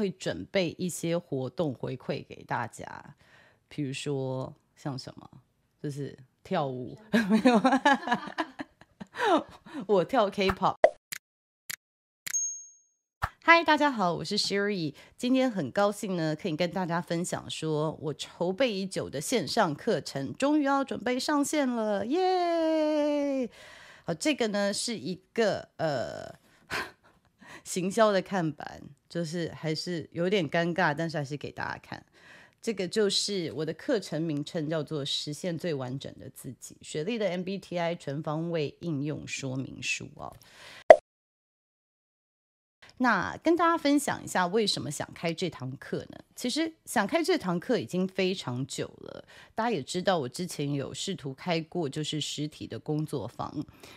会准备一些活动回馈给大家，比如说像什么，就是跳舞，没有，我跳 K-pop。嗨，大家好，我是 Sherry，今天很高兴呢，可以跟大家分享说，我筹备已久的线上课程终于要准备上线了，耶！好，这个呢是一个呃 行销的看板，就是还是有点尴尬，但是还是给大家看。这个就是我的课程名称，叫做《实现最完整的自己》，雪莉的 MBTI 全方位应用说明书哦。那跟大家分享一下，为什么想开这堂课呢？其实想开这堂课已经非常久了。大家也知道，我之前有试图开过就是实体的工作坊，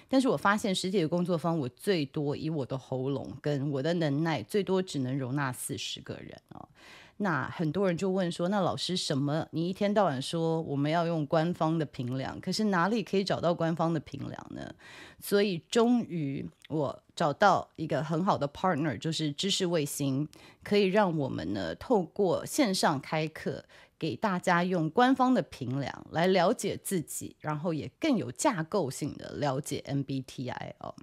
但是我发现实体的工作坊，我最多以我的喉咙跟我的能耐，最多只能容纳四十个人哦。那很多人就问说：“那老师，什么？你一天到晚说我们要用官方的评量，可是哪里可以找到官方的评量呢？”所以终于我找到一个很好的 partner，就是知识卫星，可以让我们呢透过线上开课，给大家用官方的评量来了解自己，然后也更有架构性的了解 MBTI 哦。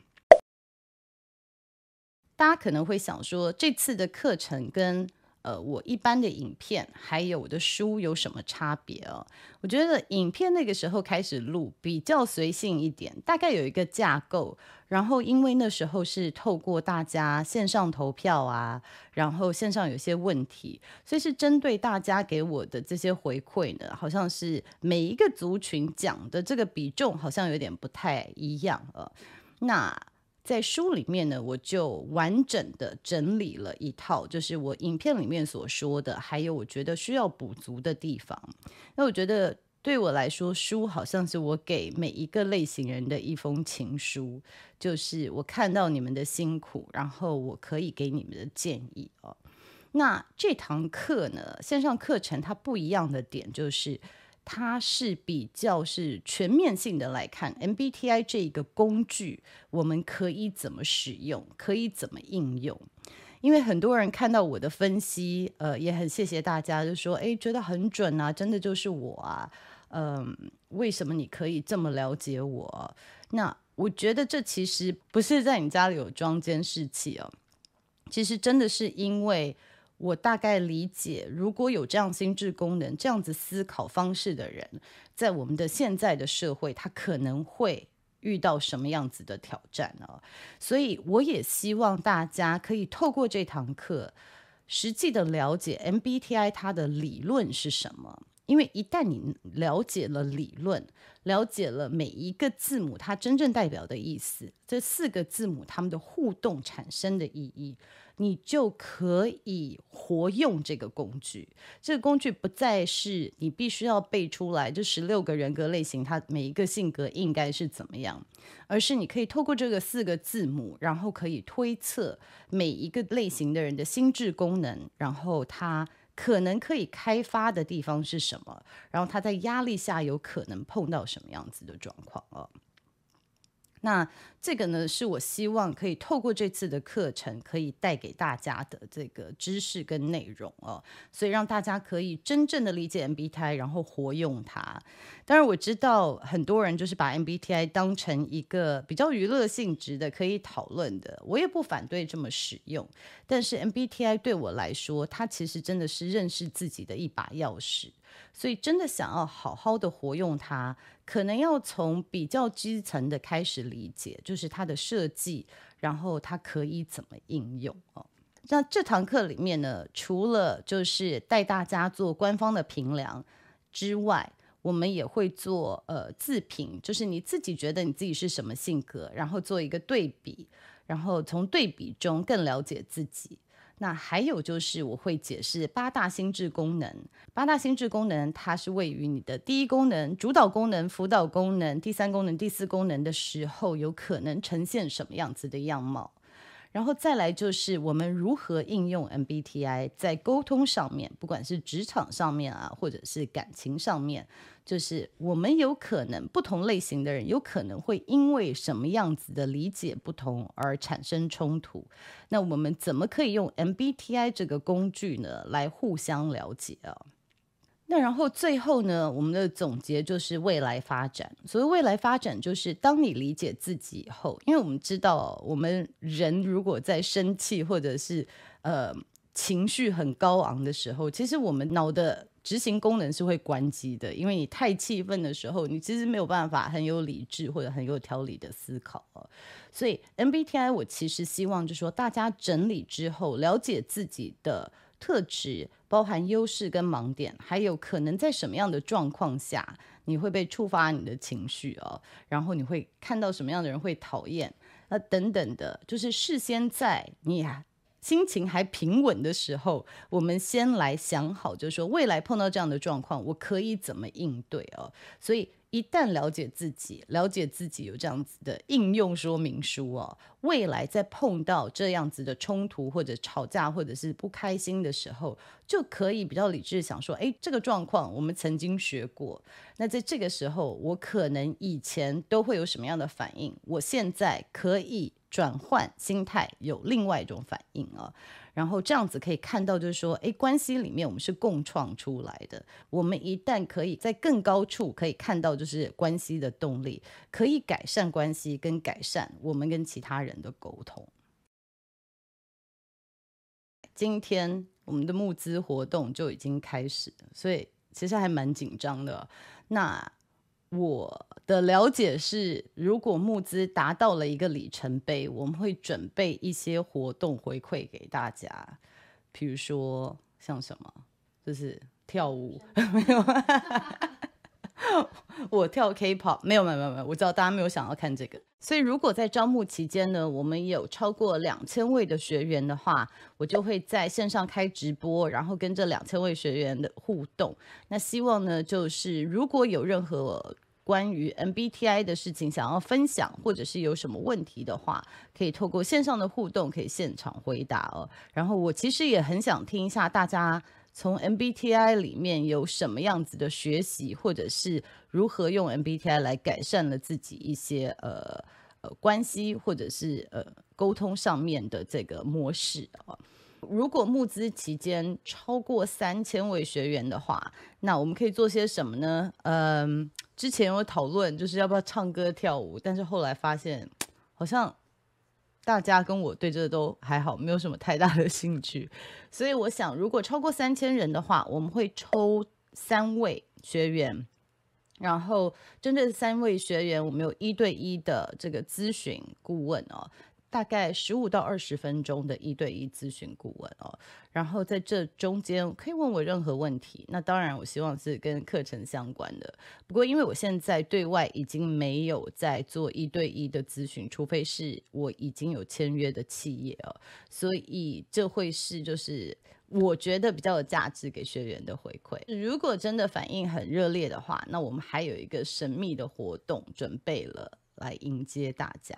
大家可能会想说，这次的课程跟呃，我一般的影片还有我的书有什么差别哦？我觉得影片那个时候开始录比较随性一点，大概有一个架构。然后因为那时候是透过大家线上投票啊，然后线上有些问题，所以是针对大家给我的这些回馈呢，好像是每一个族群讲的这个比重好像有点不太一样啊。那在书里面呢，我就完整的整理了一套，就是我影片里面所说的，还有我觉得需要补足的地方。那我觉得对我来说，书好像是我给每一个类型人的一封情书，就是我看到你们的辛苦，然后我可以给你们的建议哦。那这堂课呢，线上课程它不一样的点就是。它是比较是全面性的来看 MBTI 这一个工具，我们可以怎么使用，可以怎么应用？因为很多人看到我的分析，呃，也很谢谢大家，就说，哎，觉得很准啊，真的就是我啊，嗯、为什么你可以这么了解我？那我觉得这其实不是在你家里有装监视器哦，其实真的是因为。我大概理解，如果有这样心智功能、这样子思考方式的人，在我们的现在的社会，他可能会遇到什么样子的挑战呢？所以，我也希望大家可以透过这堂课，实际的了解 MBTI 它的理论是什么。因为一旦你了解了理论，了解了每一个字母它真正代表的意思，这四个字母它们的互动产生的意义，你就可以活用这个工具。这个工具不再是你必须要背出来，这十六个人格类型它每一个性格应该是怎么样，而是你可以透过这个四个字母，然后可以推测每一个类型的人的心智功能，然后它。可能可以开发的地方是什么？然后他在压力下有可能碰到什么样子的状况哦？那这个呢，是我希望可以透过这次的课程，可以带给大家的这个知识跟内容哦，所以让大家可以真正的理解 MBTI，然后活用它。当然，我知道很多人就是把 MBTI 当成一个比较娱乐性质的可以讨论的，我也不反对这么使用。但是 MBTI 对我来说，它其实真的是认识自己的一把钥匙。所以，真的想要好好的活用它，可能要从比较基层的开始理解，就是它的设计，然后它可以怎么应用哦。那这堂课里面呢，除了就是带大家做官方的评量之外，我们也会做呃自评，就是你自己觉得你自己是什么性格，然后做一个对比，然后从对比中更了解自己。那还有就是，我会解释八大心智功能。八大心智功能，它是位于你的第一功能、主导功能、辅导功能、第三功能、第四功能的时候，有可能呈现什么样子的样貌。然后再来就是我们如何应用 MBTI 在沟通上面，不管是职场上面啊，或者是感情上面，就是我们有可能不同类型的人有可能会因为什么样子的理解不同而产生冲突。那我们怎么可以用 MBTI 这个工具呢，来互相了解啊？那然后最后呢，我们的总结就是未来发展。所谓未来发展，就是当你理解自己以后，因为我们知道，我们人如果在生气或者是呃情绪很高昂的时候，其实我们脑的执行功能是会关机的，因为你太气愤的时候，你其实没有办法很有理智或者很有条理的思考。所以 MBTI，我其实希望就是说，大家整理之后，了解自己的特质。包含优势跟盲点，还有可能在什么样的状况下你会被触发你的情绪哦，然后你会看到什么样的人会讨厌，那等等的，就是事先在你心情还平稳的时候，我们先来想好，就是说未来碰到这样的状况，我可以怎么应对哦，所以。一旦了解自己，了解自己有这样子的应用说明书哦，未来在碰到这样子的冲突或者吵架或者是不开心的时候，就可以比较理智想说，诶，这个状况我们曾经学过，那在这个时候我可能以前都会有什么样的反应，我现在可以转换心态，有另外一种反应啊。然后这样子可以看到，就是说，哎，关系里面我们是共创出来的。我们一旦可以在更高处可以看到，就是关系的动力，可以改善关系，跟改善我们跟其他人人的沟通。今天我们的募资活动就已经开始，所以其实还蛮紧张的。那我的了解是，如果募资达到了一个里程碑，我们会准备一些活动回馈给大家，比如说像什么，就是跳舞，没有，我跳 K-pop，没有，没有，没有，我知道大家没有想要看这个，所以如果在招募期间呢，我们有超过两千位的学员的话，我就会在线上开直播，然后跟这两千位学员的互动。那希望呢，就是如果有任何关于 MBTI 的事情想要分享，或者是有什么问题的话，可以透过线上的互动，可以现场回答哦。然后我其实也很想听一下大家从 MBTI 里面有什么样子的学习，或者是如何用 MBTI 来改善了自己一些呃呃关系，或者是呃沟通上面的这个模式啊。如果募资期间超过三千位学员的话，那我们可以做些什么呢？嗯。之前有讨论就是要不要唱歌跳舞，但是后来发现好像大家跟我对这都还好，没有什么太大的兴趣。所以我想，如果超过三千人的话，我们会抽三位学员，然后针对三位学员，我们有一对一的这个咨询顾问哦。大概十五到二十分钟的一对一咨询顾问哦，然后在这中间可以问我任何问题。那当然，我希望是跟课程相关的。不过，因为我现在对外已经没有在做一对一的咨询，除非是我已经有签约的企业哦，所以这会是就是我觉得比较有价值给学员的回馈。如果真的反应很热烈的话，那我们还有一个神秘的活动准备了。来迎接大家，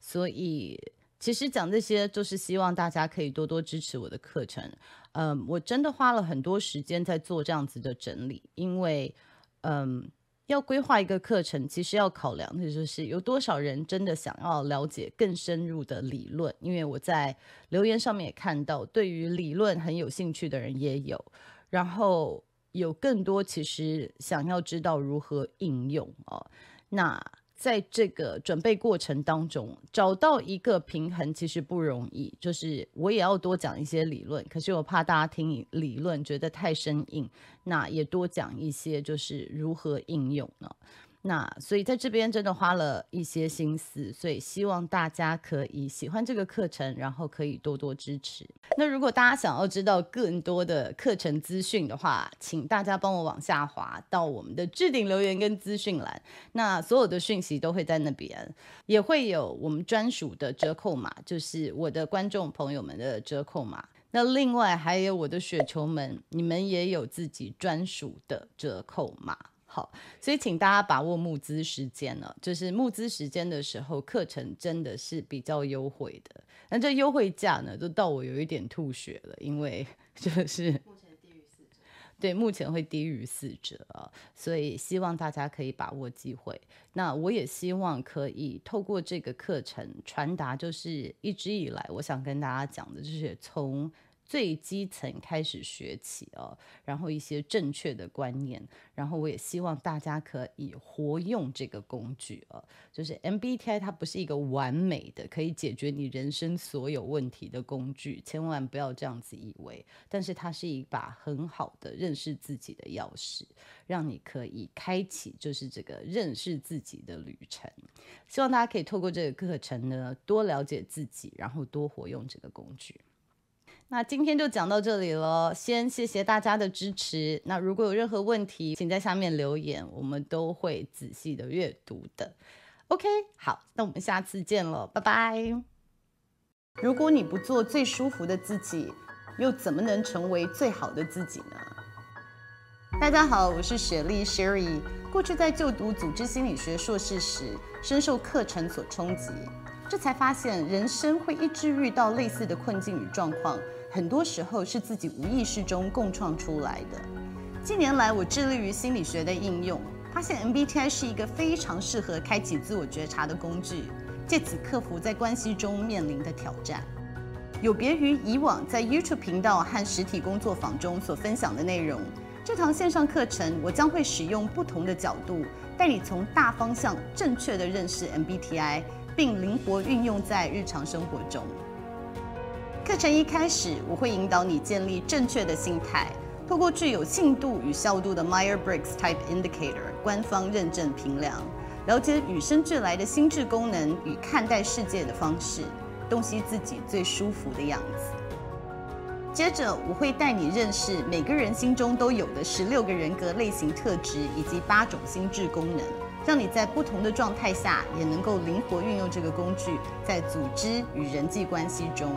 所以其实讲这些，就是希望大家可以多多支持我的课程。嗯，我真的花了很多时间在做这样子的整理，因为嗯，要规划一个课程，其实要考量的就是有多少人真的想要了解更深入的理论。因为我在留言上面也看到，对于理论很有兴趣的人也有，然后有更多其实想要知道如何应用哦。那在这个准备过程当中，找到一个平衡其实不容易。就是我也要多讲一些理论，可是我怕大家听理论觉得太生硬，那也多讲一些就是如何应用呢？那所以在这边真的花了一些心思，所以希望大家可以喜欢这个课程，然后可以多多支持。那如果大家想要知道更多的课程资讯的话，请大家帮我往下滑到我们的置顶留言跟资讯栏，那所有的讯息都会在那边，也会有我们专属的折扣码，就是我的观众朋友们的折扣码。那另外还有我的雪球们，你们也有自己专属的折扣码。好，所以请大家把握募资时间了，就是募资时间的时候，课程真的是比较优惠的。那这优惠价呢，都到我有一点吐血了，因为 就是目前低于四折，对，目前会低于四折啊，所以希望大家可以把握机会。那我也希望可以透过这个课程传达，就是一直以来我想跟大家讲的，就是从。最基层开始学起哦，然后一些正确的观念，然后我也希望大家可以活用这个工具哦，就是 MBTI 它不是一个完美的可以解决你人生所有问题的工具，千万不要这样子以为。但是它是一把很好的认识自己的钥匙，让你可以开启就是这个认识自己的旅程。希望大家可以透过这个课程呢，多了解自己，然后多活用这个工具。那今天就讲到这里了，先谢谢大家的支持。那如果有任何问题，请在下面留言，我们都会仔细的阅读的。OK，好，那我们下次见了，拜拜。如果你不做最舒服的自己，又怎么能成为最好的自己呢？大家好，我是雪莉 Sherry。过去在就读组织心理学硕士时，深受课程所冲击，这才发现人生会一直遇到类似的困境与状况。很多时候是自己无意识中共创出来的。近年来，我致力于心理学的应用，发现 MBTI 是一个非常适合开启自我觉察的工具，借此克服在关系中面临的挑战。有别于以往在 YouTube 频道和实体工作坊中所分享的内容，这堂线上课程我将会使用不同的角度，带你从大方向正确地认识 MBTI，并灵活运用在日常生活中。课程一开始，我会引导你建立正确的心态，透过具有信度与效度的 Myer-Briggs Type Indicator 官方认证评量，了解与生俱来的心智功能与看待世界的方式，洞悉自己最舒服的样子。接着，我会带你认识每个人心中都有的十六个人格类型特质以及八种心智功能，让你在不同的状态下也能够灵活运用这个工具，在组织与人际关系中。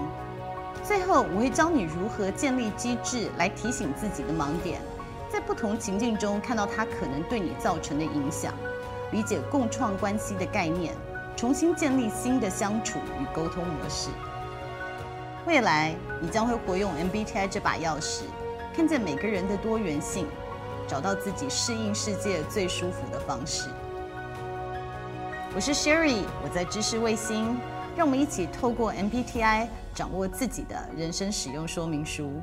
最后，我会教你如何建立机制来提醒自己的盲点，在不同情境中看到它可能对你造成的影响，理解共创关系的概念，重新建立新的相处与沟通模式。未来，你将会活用 MBTI 这把钥匙，看见每个人的多元性，找到自己适应世界最舒服的方式。我是 Sherry，我在知识卫星，让我们一起透过 MBTI。掌握自己的人生使用说明书。